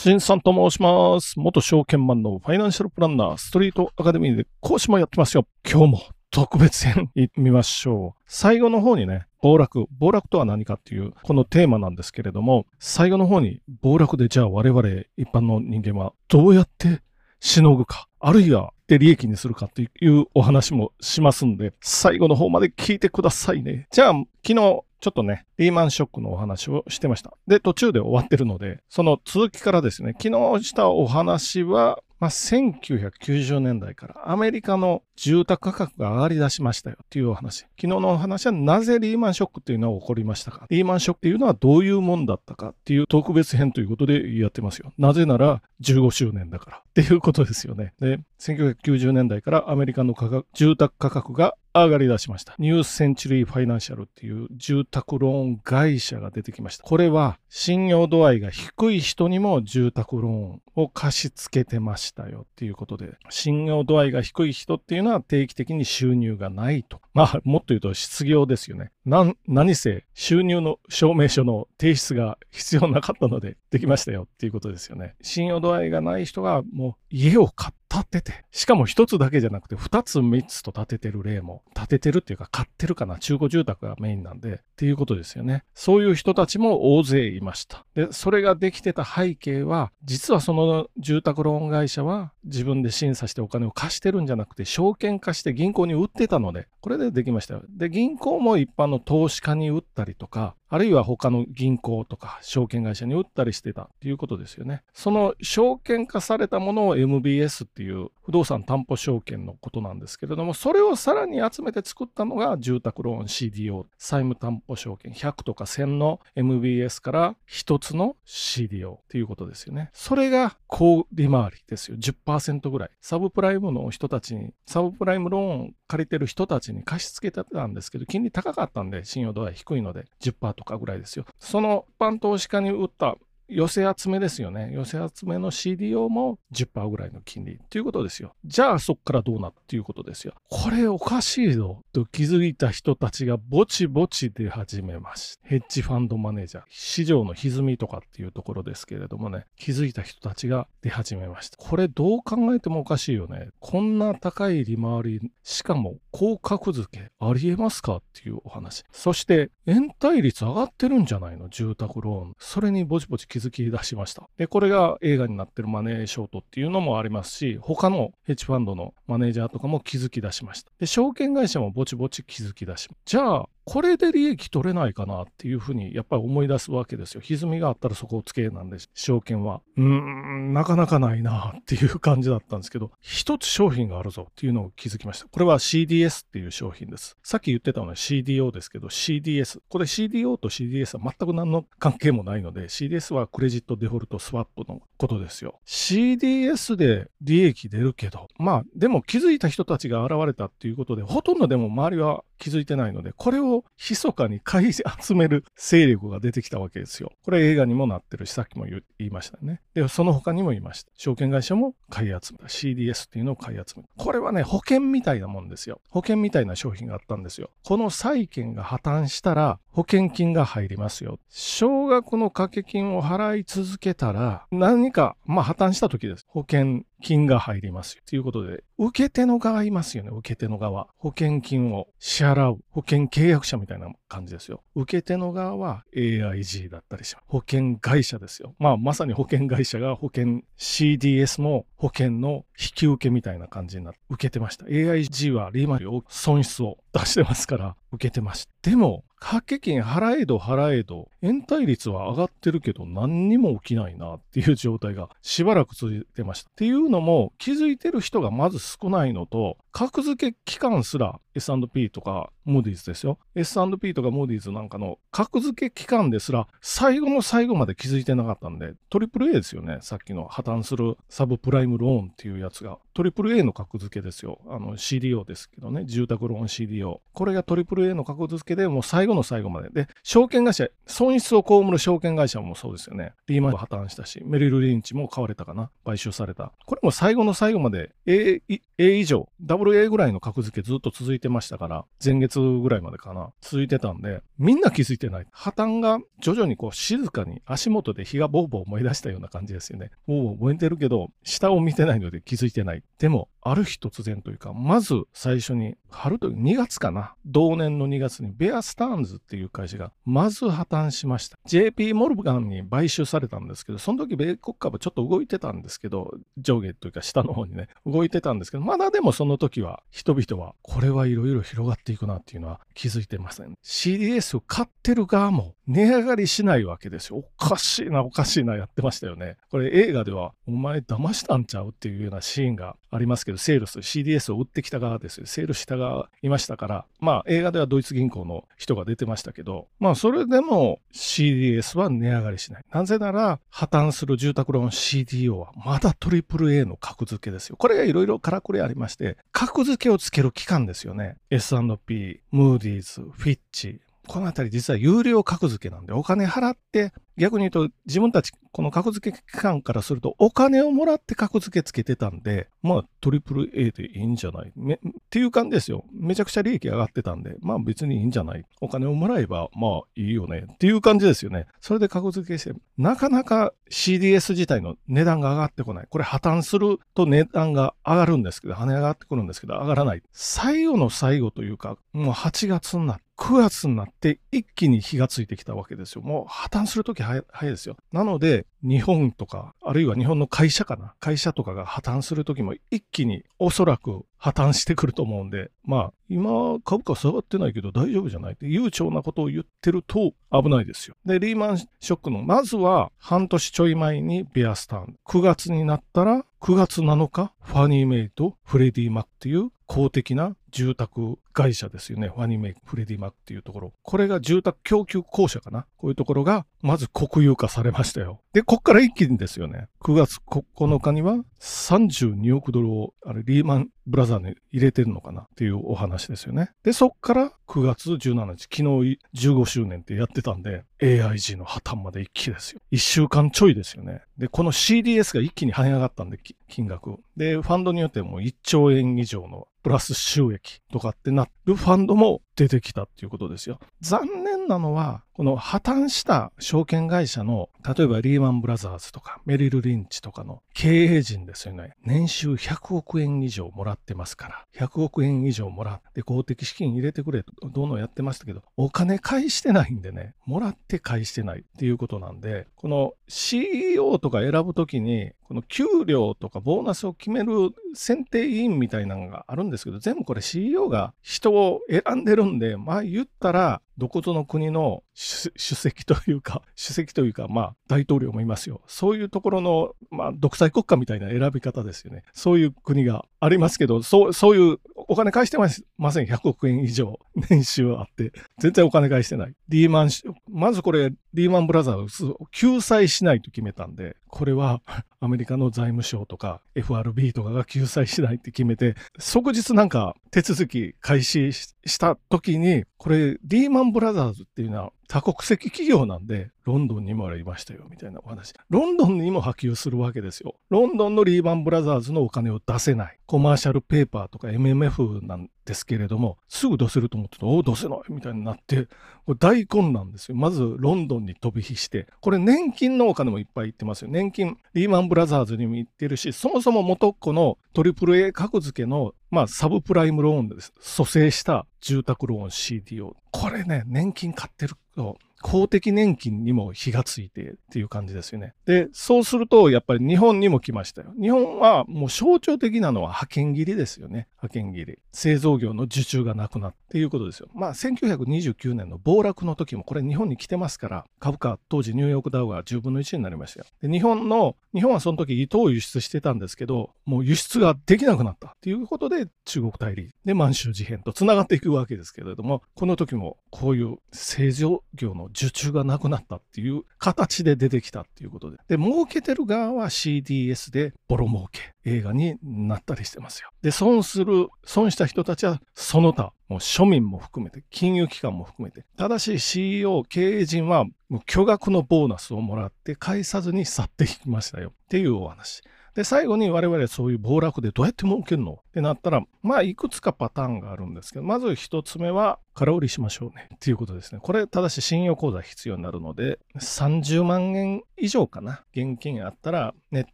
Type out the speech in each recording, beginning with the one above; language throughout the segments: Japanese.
しんさんと申します。元証券マンのファイナンシャルプランナー、ストリートアカデミーで講師もやってますよ。今日も特別編行ってみましょう。最後の方にね、暴落。暴落とは何かっていう、このテーマなんですけれども、最後の方に暴落でじゃあ我々一般の人間はどうやってしのぐか、あるいはで利益にするかっていうお話もしますんで、最後の方まで聞いてくださいね。じゃあ、昨日、ちょっとね、リーマンショックのお話をしてました。で、途中で終わってるので、その続きからですね、昨日したお話は、まあ、1990年代からアメリカの住宅価格が上がり出しましたよっていうお話。昨日のお話はなぜリーマンショックっていうのは起こりましたかリーマンショックっていうのはどういうもんだったかっていう特別編ということでやってますよ。なぜなら15周年だからっていうことですよね。で、1990年代からアメリカの価格住宅価格が上がり出しました。ニューセンチュリーファイナンシャルっていう住宅ローン会社が出てきました。これは信用度合いが低い人にも住宅ローンを貸し付けてましたよっていうことで、信用度合いが低い人っていうのは定期的に収入がないと。まあ、もっと言うと失業ですよね。な、何せ収入の証明書の提出が必要なかったのでできましたよっていうことですよね。信用度合いがない人がもう家を買っ立てて、しかも一つだけじゃなくて二つ三つと建ててる例も、建ててるっていうか買ってるかな、中古住宅がメインなんで、っていうことですよね。そういう人たちも大勢いました。で、それができてた背景は、実はその住宅ローン会社は自分で審査してお金を貸してるんじゃなくて、証券化して銀行に売ってたので、これでできましたよ。で、銀行も一般の投資家に売ったりとか、あるいは他の銀行とか証券会社に売ったりしてたっていうことですよね。その証券化されたものを MBS っていう不動産担保証券のことなんですけれども、それをさらに集めて作ったのが住宅ローン CDO、債務担保証券100とか1000の MBS から1つの CDO っていうことですよね。それが高利回りですよ。10%ぐらい。サブプライムの人たちに、サブプライムローン借りてる人たちに貸し付けてたんですけど、金利高かったんで、信用度は低いので10%とかぐらいですよ。その一般投資家に売った寄せ集めですよね。寄せ集めの CDO も10%ぐらいの金利っていうことですよ。じゃあそこからどうなっていうことですよ。これおかしいぞと気づいた人たちがぼちぼち出始めました。ヘッジファンドマネージャー、市場の歪みとかっていうところですけれどもね、気づいた人たちが出始めました。これどう考えてもおかしいよね。こんな高い利回り、しかも高格付けありえますかっていうお話。そして延滞率上がってるんじゃないの？住宅ローン。それにぼちぼち気づづき出しました。で、これが映画になってるマネーショートっていうのもありますし、他のヘッジファンドのマネージャーとかも気づき出しました。で、証券会社もぼちぼち気づき出しました。じゃあ、これで利益取れないかなっていうふうにやっぱり思い出すわけですよ。歪みがあったらそこをつけなんで、証券は。うーん、なかなかないなっていう感じだったんですけど、一つ商品があるぞっていうのを気づきました。これは CDS っていう商品です。さっき言ってたのは CDO ですけど、CDS。これ CDO と CDS は全く何の関係もないので、CDS はクレジットデフォルトスワップのことですよ。CDS で利益出るけど、まあ、でも気づいた人たちが現れたっていうことで、ほとんどでも周りは気づいてないので、これを密かに買い集める勢力が出てきたわけですよ。これ映画にもなってるし、さっきも言いましたね。で、その他にも言いました。証券会社も買い集めた。CDS っていうのを買い集めた。これはね、保険みたいなもんですよ。保険みたいな商品があったんですよ。この債券が破綻したら、保険金が入りますよ。少額の掛け金を払い続けたら、何か、まあ破綻した時です。保険金が入りますよ。ということで、受け手の側いますよね、受け手の側。保険金を支払う。保険契約者みたいな感じですよ。受け手の側は AIG だったりします。保険会社ですよ。まあ、まさに保険会社が保険 CDS も保険の引き受けみたいな感じになって受けてました。AIG は利回りを損失を出してますから受けてました。でも、掛け金払えど払えど、延滞率は上がってるけど何にも起きないなっていう状態がしばらく続いてました。っていうのも気づいてる人がまず少ないのと、格付け機関すら S&P とかモディーズですよ。S&P とかモディーズなんかの格付け機関ですら最後の最後まで気づいてなかったんで、トリプル A ですよね。さっきの破綻するサブプライムローンっていうやつが。トリプル A の格付けですよ。あの CDO ですけどね。住宅ローン CDO。これがトリプル A の格付けでもう最後の最後まで。で、証券会社、損失を被る証券会社もそうですよね。リーマン破綻したし、メリル・リンチも買われたかな。買収された。これも最後の最後まで A, A 以上、AA ぐらいの格付けずっと続いてましたから、前月ぐらいまでかな、続いてたんで、みんな気づいてない。破綻が徐々にこう静かに足元で火がボーボー燃え出したような感じですよね。ボーボー燃えてるけど、下を見てないので気づいてない。でも、ある日突然というか、まず最初に、春という2月かな。同年の2月にベアスターンズっていう会社が、まず破綻しました。JP モルガンに買収されたんですけど、その時米国株ちょっと動いてたんですけど、上下というか下の方にね、動いてたんですけど、まだでもその時は人々は、これはいろいろ広がっていくなっていうのは気づいてません。CDS を買ってる側も値上がりしないわけですよ。おかしいな、おかしいな、やってましたよね。これ映画では、お前騙したんちゃうっていうようなシーンがありますけど、セールス、CDS を売ってきた側ですよ。セールした側いましたから、まあ映画ではドイツ銀行の人が出てましたけど、まあそれでも CDS は値上がりしない。なぜなら、破綻する住宅ローン CDO はまだ AAA の格付けですよ。これがいろいろからくりありまして、格付けをつける期間ですよね。S&P、ムーディーズ、フィッチ、この辺り実は有料格付けなんでお金払って逆に言うと自分たちこの格付け機関からするとお金をもらって格付けつけてたんでまあトリプル A でいいんじゃない？っていう感じですよ。めちゃくちゃ利益上がってたんでまあ別にいいんじゃない？お金をもらえばまあいいよねっていう感じですよね。それで格付けしてなかなか CDS 自体の値段が上がってこない。これ破綻すると値段が上がるんですけど跳ね上がってくるんですけど上がらない。最後の最後というかもう8月になって9月になって一気に火がついてきたわけですよ。もう破綻するとき早いですよ。なので、日本とか、あるいは日本の会社かな。会社とかが破綻するときも一気におそらく破綻してくると思うんで、まあ、今株価下がってないけど大丈夫じゃないって悠長なことを言ってると危ないですよ。で、リーマンショックの、まずは半年ちょい前にベアスターン。9月になったら、9月7日、ファニーメイとフレディ・マックっていう公的な住宅会社ですよね。ファニメイク、フレディマックっていうところ。これが住宅供給公社かな。こういうところが、まず国有化されましたよ。で、こっから一気にですよね。9月9日には32億ドルを、あれ、リーマンブラザーに入れてるのかなっていうお話ですよね。で、そっから9月17日、昨日15周年ってやってたんで、AIG の破綻まで一気ですよ。1週間ちょいですよね。で、この CDS が一気に跳ね上がったんで、金額。で、ファンドによっても1兆円以上のプラス収益とかってなるファンドも出てきたっていうことですよ。残念なのは、この破綻した証券会社の、例えばリーマンブラザーズとかメリル・リンチとかの経営陣ですよね。年収100億円以上もらってますから、100億円以上もらって公的資金入れてくれと、どんどんやってましたけど、お金返してないんでね、もらって返してないっていうことなんで、この CEO とか選ぶときに、この給料とかボーナスを決める選定委員みたいなのがあるんですけど、全部これ CEO が人を選んでるんで、まあ言ったら、どことの国の主席というか、主席というか、まあ大統領もいますよ。そういうところの、まあ独裁国家みたいな選び方ですよね。そういう国がありますけど、そう、そういうお金返してません。100億円以上年収あって、全然お金返してない。リーマン、まずこれ、リーマンブラザーズを救済しないと決めたんで、これはアメリカの財務省とか FRB とかが救済しないって決めて、即日なんか手続き開始した時に、これリーマンブラザーズっていうのは多国籍企業なんで、ロンドンにもありましたよ、みたいなお話。ロンドンにも波及するわけですよ。ロンドンのリーマンブラザーズのお金を出せない。コマーシャルペーパーとか MMF なんですけれども、すぐ出せると思ってたおお、出せないみたいになって、これ大混乱ですよ。まずロンドンに飛び火して、これ年金のお金もいっぱい行ってますよ。年金、リーマンブラザーズにも行ってるし、そもそも元っ子の AAA 格付けのまあ、サブプライムローンです。蘇生した住宅ローン CDO。これね、年金買ってると、公的年金にも火がついてっていう感じですよね。で、そうすると、やっぱり日本にも来ましたよ。日本はもう象徴的なのは派遣切りですよね。派遣切り。製造業の受注がなくなっていうことですよ。まあ、1929年の暴落の時もこれ日本に来てますから、株価当時ニューヨークダウが10分の1になりましたよ。で、日本の、日本はその時糸を輸出してたんですけど、もう輸出ができなくなったっていうことで中国大陸で満州事変と繋がっていくわけですけれども、この時もこういう製造業の受注がなくなったっていう形で出てきたっていうことで。で、儲けてる側は CDS でボロ儲け映画になったりしてますよ。で、損する、損した人たちはその他、もう庶民も含めて、金融機関も含めて、ただし CEO、経営陣はもう巨額のボーナスをもらって返さずに去っていきましたよっていうお話。で、最後に我々そういう暴落でどうやって儲けるの？ってなったら、まあ、いくつかパターンがあるんですけど、まず一つ目は、空売りしましょうね。っていうことですね。これ、ただし信用口座必要になるので、30万円以上かな。現金あったら、ネッ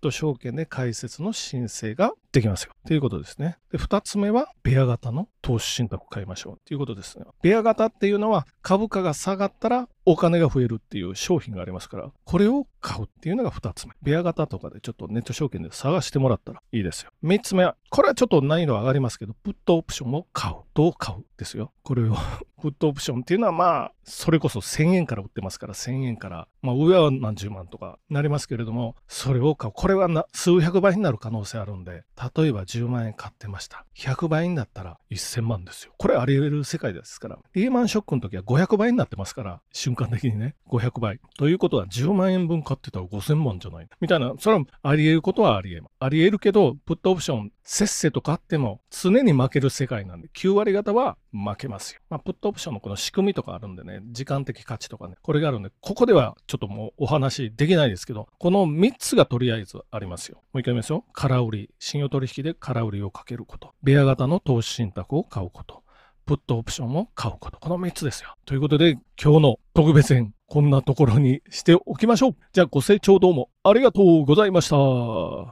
ト証券で開設の申請ができますよ。ということですね。で、二つ目は、ベア型の投資信託買いましょう。ということですね。ベア型っていうのは、株価が下がったらお金が増えるっていう商品がありますから、これを買うっていうのが二つ目。ベア型とかでちょっとネット証券で探してもらったらいいですよ。三つ目は、これはちょっと難易度上がりますけど、プットオプションを買う。どう買う？ですよ。これを プットオプションっていうのはまあ、それこそ1000円から売ってますから、1000円から、まあ上は何十万とかなりますけれども、それを買う。これはな数百倍になる可能性あるんで、例えば10万円買ってました。100倍になったら1000 1000万ですよ。これあり得る世界ですから。リーマンショックの時は500倍になってますから、瞬間的にね、500倍。ということは10万円分買ってたら5000万じゃないみたいな、それはあり得ることはあり得ます。あり得るけど、プットオプションせっせと買っても常に負ける世界なんで、9割方は負けますよ。まあ、プットオプションのこの仕組みとかあるんでね、時間的価値とかね、これがあるんで、ここではちょっともうお話できないですけど、この3つがとりあえずありますよ。もう一回言いますよ。空売り、信用取引で空売りをかけること。ベア型の投資信託を買うこと。プットオプションを買うこと。この3つですよ。ということで、今日の特別編、こんなところにしておきましょう。じゃあご清聴どうもありがとうございました。